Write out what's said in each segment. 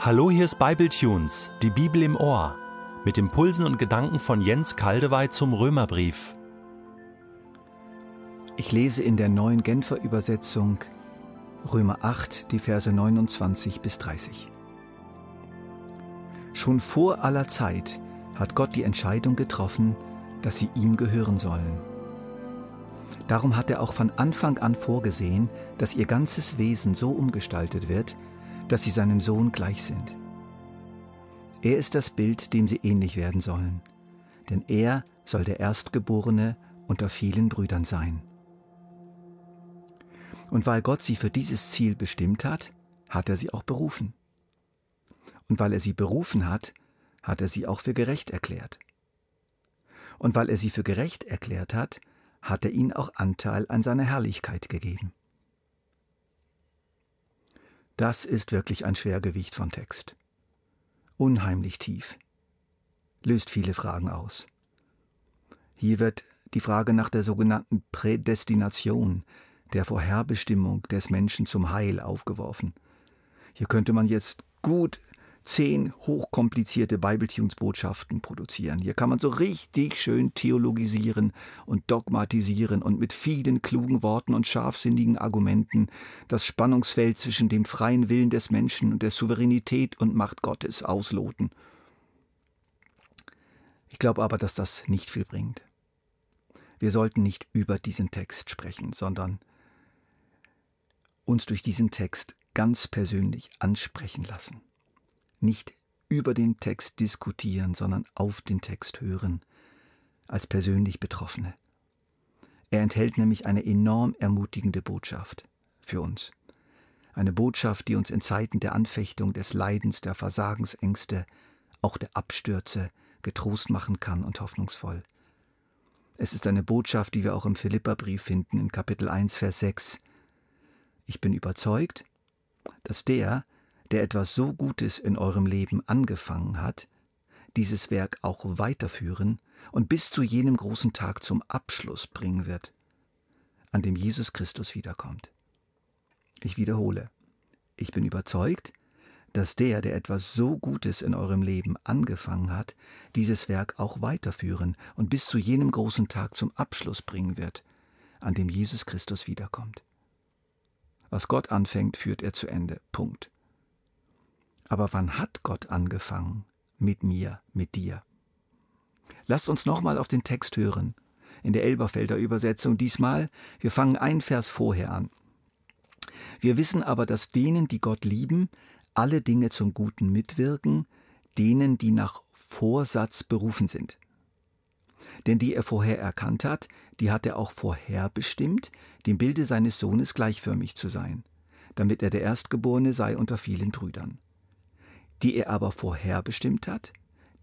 Hallo, hier ist Bibletunes, die Bibel im Ohr, mit Impulsen und Gedanken von Jens Kaldewey zum Römerbrief. Ich lese in der neuen Genfer Übersetzung Römer 8, die Verse 29 bis 30. Schon vor aller Zeit hat Gott die Entscheidung getroffen, dass sie ihm gehören sollen. Darum hat er auch von Anfang an vorgesehen, dass ihr ganzes Wesen so umgestaltet wird, dass sie seinem Sohn gleich sind. Er ist das Bild, dem sie ähnlich werden sollen, denn er soll der Erstgeborene unter vielen Brüdern sein. Und weil Gott sie für dieses Ziel bestimmt hat, hat er sie auch berufen. Und weil er sie berufen hat, hat er sie auch für gerecht erklärt. Und weil er sie für gerecht erklärt hat, hat er ihnen auch Anteil an seiner Herrlichkeit gegeben. Das ist wirklich ein Schwergewicht von Text. Unheimlich tief. Löst viele Fragen aus. Hier wird die Frage nach der sogenannten Prädestination, der Vorherbestimmung des Menschen zum Heil aufgeworfen. Hier könnte man jetzt gut zehn hochkomplizierte Bibletunes-Botschaften produzieren. Hier kann man so richtig schön theologisieren und dogmatisieren und mit vielen klugen Worten und scharfsinnigen Argumenten das Spannungsfeld zwischen dem freien Willen des Menschen und der Souveränität und Macht Gottes ausloten. Ich glaube aber, dass das nicht viel bringt. Wir sollten nicht über diesen Text sprechen, sondern uns durch diesen Text ganz persönlich ansprechen lassen nicht über den Text diskutieren, sondern auf den Text hören, als persönlich Betroffene. Er enthält nämlich eine enorm ermutigende Botschaft für uns. Eine Botschaft, die uns in Zeiten der Anfechtung, des Leidens, der Versagensängste, auch der Abstürze getrost machen kann und hoffnungsvoll. Es ist eine Botschaft, die wir auch im Philipperbrief finden, in Kapitel 1, Vers 6. Ich bin überzeugt, dass der, der etwas so Gutes in eurem Leben angefangen hat, dieses Werk auch weiterführen und bis zu jenem großen Tag zum Abschluss bringen wird, an dem Jesus Christus wiederkommt. Ich wiederhole, ich bin überzeugt, dass der, der etwas so Gutes in eurem Leben angefangen hat, dieses Werk auch weiterführen und bis zu jenem großen Tag zum Abschluss bringen wird, an dem Jesus Christus wiederkommt. Was Gott anfängt, führt er zu Ende. Punkt. Aber wann hat Gott angefangen? Mit mir, mit dir. Lasst uns nochmal auf den Text hören. In der Elberfelder Übersetzung diesmal. Wir fangen ein Vers vorher an. Wir wissen aber, dass denen, die Gott lieben, alle Dinge zum Guten mitwirken, denen, die nach Vorsatz berufen sind. Denn die er vorher erkannt hat, die hat er auch vorherbestimmt, dem Bilde seines Sohnes gleichförmig zu sein, damit er der Erstgeborene sei unter vielen Brüdern die er aber vorherbestimmt hat,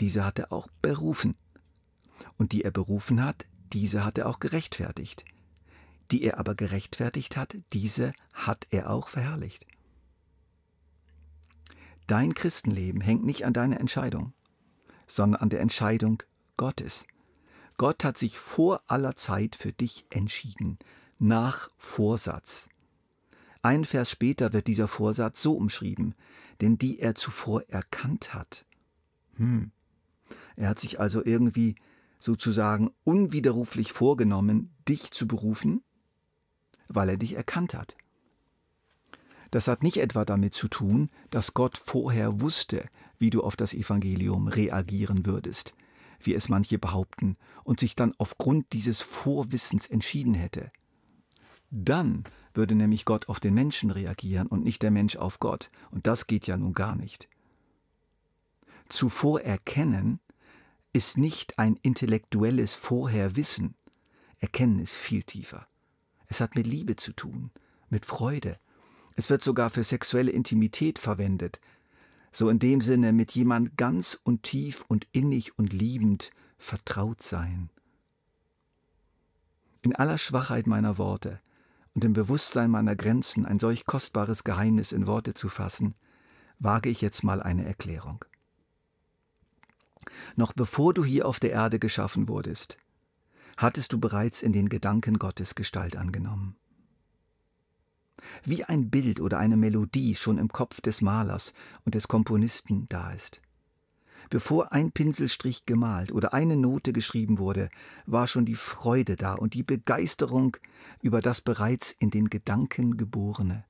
diese hat er auch berufen. Und die er berufen hat, diese hat er auch gerechtfertigt. Die er aber gerechtfertigt hat, diese hat er auch verherrlicht. Dein Christenleben hängt nicht an deiner Entscheidung, sondern an der Entscheidung Gottes. Gott hat sich vor aller Zeit für dich entschieden, nach Vorsatz. Ein Vers später wird dieser Vorsatz so umschrieben, denn die er zuvor erkannt hat. Hm. Er hat sich also irgendwie sozusagen unwiderruflich vorgenommen, dich zu berufen, weil er dich erkannt hat. Das hat nicht etwa damit zu tun, dass Gott vorher wusste, wie du auf das Evangelium reagieren würdest, wie es manche behaupten, und sich dann aufgrund dieses Vorwissens entschieden hätte. Dann würde nämlich Gott auf den Menschen reagieren und nicht der Mensch auf Gott. Und das geht ja nun gar nicht. Zuvor erkennen ist nicht ein intellektuelles Vorherwissen. Erkennen ist viel tiefer. Es hat mit Liebe zu tun, mit Freude. Es wird sogar für sexuelle Intimität verwendet. So in dem Sinne mit jemand ganz und tief und innig und liebend vertraut sein. In aller Schwachheit meiner Worte und im Bewusstsein meiner Grenzen ein solch kostbares Geheimnis in Worte zu fassen, wage ich jetzt mal eine Erklärung. Noch bevor du hier auf der Erde geschaffen wurdest, hattest du bereits in den Gedanken Gottes Gestalt angenommen. wie ein Bild oder eine Melodie schon im Kopf des Malers und des Komponisten da ist. Bevor ein Pinselstrich gemalt oder eine Note geschrieben wurde, war schon die Freude da und die Begeisterung über das bereits in den Gedanken geborene.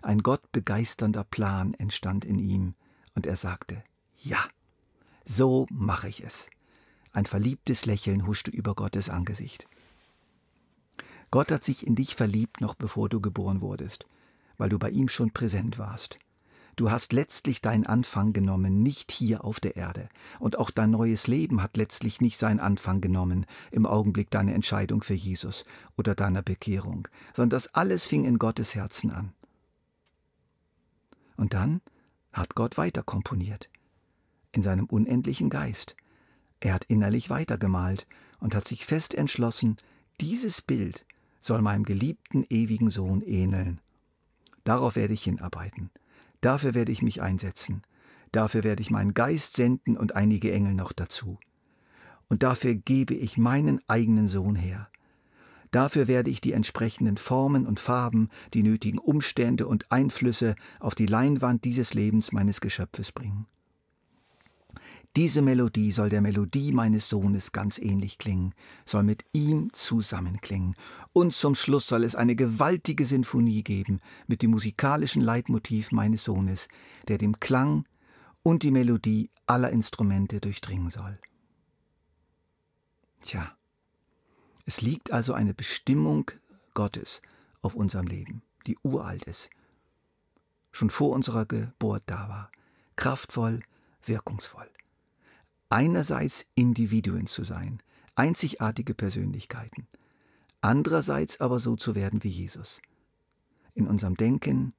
Ein gottbegeisternder Plan entstand in ihm, und er sagte, ja, so mache ich es. Ein verliebtes Lächeln huschte über Gottes Angesicht. Gott hat sich in dich verliebt, noch bevor du geboren wurdest, weil du bei ihm schon präsent warst. Du hast letztlich deinen Anfang genommen, nicht hier auf der Erde. Und auch dein neues Leben hat letztlich nicht seinen Anfang genommen im Augenblick deiner Entscheidung für Jesus oder deiner Bekehrung, sondern das alles fing in Gottes Herzen an. Und dann hat Gott weiter komponiert, in seinem unendlichen Geist. Er hat innerlich weitergemalt und hat sich fest entschlossen, dieses Bild soll meinem geliebten ewigen Sohn ähneln. Darauf werde ich hinarbeiten. Dafür werde ich mich einsetzen. Dafür werde ich meinen Geist senden und einige Engel noch dazu. Und dafür gebe ich meinen eigenen Sohn her. Dafür werde ich die entsprechenden Formen und Farben, die nötigen Umstände und Einflüsse auf die Leinwand dieses Lebens meines Geschöpfes bringen. Diese Melodie soll der Melodie meines Sohnes ganz ähnlich klingen, soll mit ihm zusammenklingen. Und zum Schluss soll es eine gewaltige Sinfonie geben mit dem musikalischen Leitmotiv meines Sohnes, der dem Klang und die Melodie aller Instrumente durchdringen soll. Tja, es liegt also eine Bestimmung Gottes auf unserem Leben, die uralt ist, schon vor unserer Geburt da war, kraftvoll, wirkungsvoll einerseits Individuen zu sein, einzigartige Persönlichkeiten, andererseits aber so zu werden wie Jesus. In unserem Denken,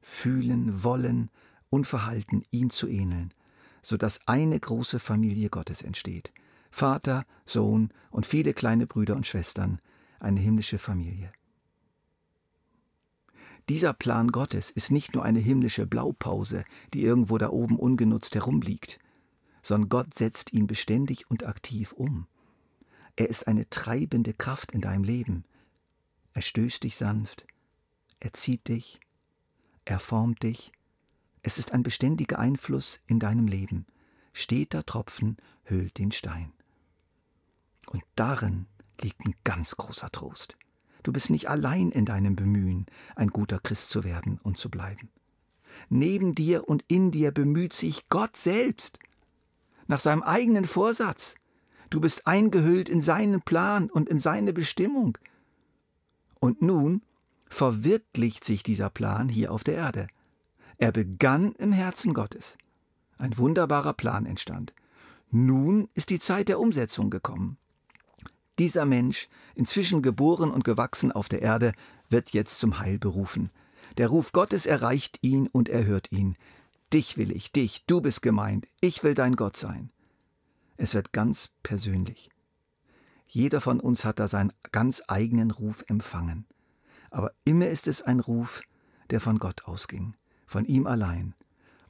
Fühlen, Wollen und Verhalten ihm zu ähneln, so dass eine große Familie Gottes entsteht. Vater, Sohn und viele kleine Brüder und Schwestern, eine himmlische Familie. Dieser Plan Gottes ist nicht nur eine himmlische Blaupause, die irgendwo da oben ungenutzt herumliegt sondern Gott setzt ihn beständig und aktiv um. Er ist eine treibende Kraft in deinem Leben. Er stößt dich sanft, er zieht dich, er formt dich. Es ist ein beständiger Einfluss in deinem Leben. Steter Tropfen höhlt den Stein. Und darin liegt ein ganz großer Trost. Du bist nicht allein in deinem Bemühen, ein guter Christ zu werden und zu bleiben. Neben dir und in dir bemüht sich Gott selbst nach seinem eigenen Vorsatz. Du bist eingehüllt in seinen Plan und in seine Bestimmung. Und nun verwirklicht sich dieser Plan hier auf der Erde. Er begann im Herzen Gottes. Ein wunderbarer Plan entstand. Nun ist die Zeit der Umsetzung gekommen. Dieser Mensch, inzwischen geboren und gewachsen auf der Erde, wird jetzt zum Heil berufen. Der Ruf Gottes erreicht ihn und er hört ihn. Dich will ich, dich, du bist gemeint, ich will dein Gott sein. Es wird ganz persönlich. Jeder von uns hat da seinen ganz eigenen Ruf empfangen. Aber immer ist es ein Ruf, der von Gott ausging, von ihm allein.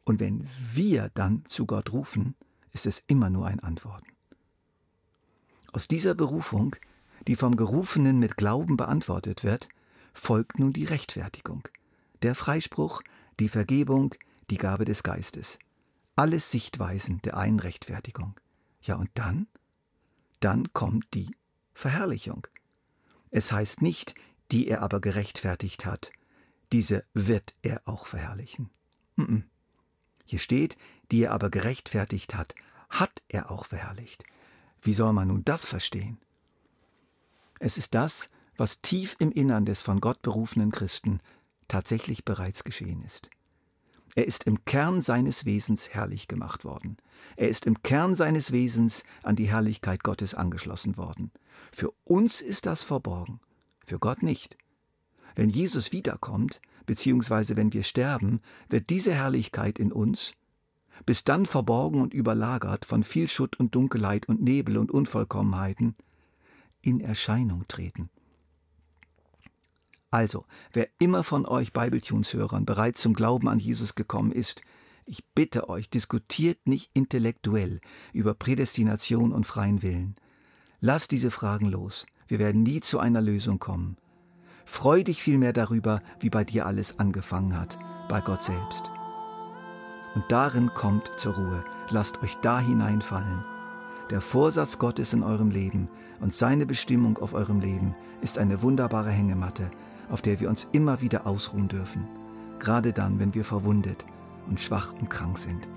Und wenn wir dann zu Gott rufen, ist es immer nur ein Antworten. Aus dieser Berufung, die vom Gerufenen mit Glauben beantwortet wird, folgt nun die Rechtfertigung, der Freispruch, die Vergebung, die Gabe des Geistes. Alles Sichtweisen der einen Rechtfertigung. Ja, und dann? Dann kommt die Verherrlichung. Es heißt nicht, die er aber gerechtfertigt hat, diese wird er auch verherrlichen. Hier steht, die er aber gerechtfertigt hat, hat er auch verherrlicht. Wie soll man nun das verstehen? Es ist das, was tief im Innern des von Gott berufenen Christen tatsächlich bereits geschehen ist. Er ist im Kern seines Wesens herrlich gemacht worden. Er ist im Kern seines Wesens an die Herrlichkeit Gottes angeschlossen worden. Für uns ist das verborgen, für Gott nicht. Wenn Jesus wiederkommt, beziehungsweise wenn wir sterben, wird diese Herrlichkeit in uns, bis dann verborgen und überlagert von viel Schutt und Dunkelheit und Nebel und Unvollkommenheiten, in Erscheinung treten. Also, wer immer von euch Bibletunes-Hörern bereits zum Glauben an Jesus gekommen ist, ich bitte euch, diskutiert nicht intellektuell über Prädestination und freien Willen. Lasst diese Fragen los. Wir werden nie zu einer Lösung kommen. Freu dich vielmehr darüber, wie bei dir alles angefangen hat, bei Gott selbst. Und darin kommt zur Ruhe, lasst euch da hineinfallen. Der Vorsatz Gottes in eurem Leben und seine Bestimmung auf eurem Leben ist eine wunderbare Hängematte, auf der wir uns immer wieder ausruhen dürfen, gerade dann, wenn wir verwundet und schwach und krank sind.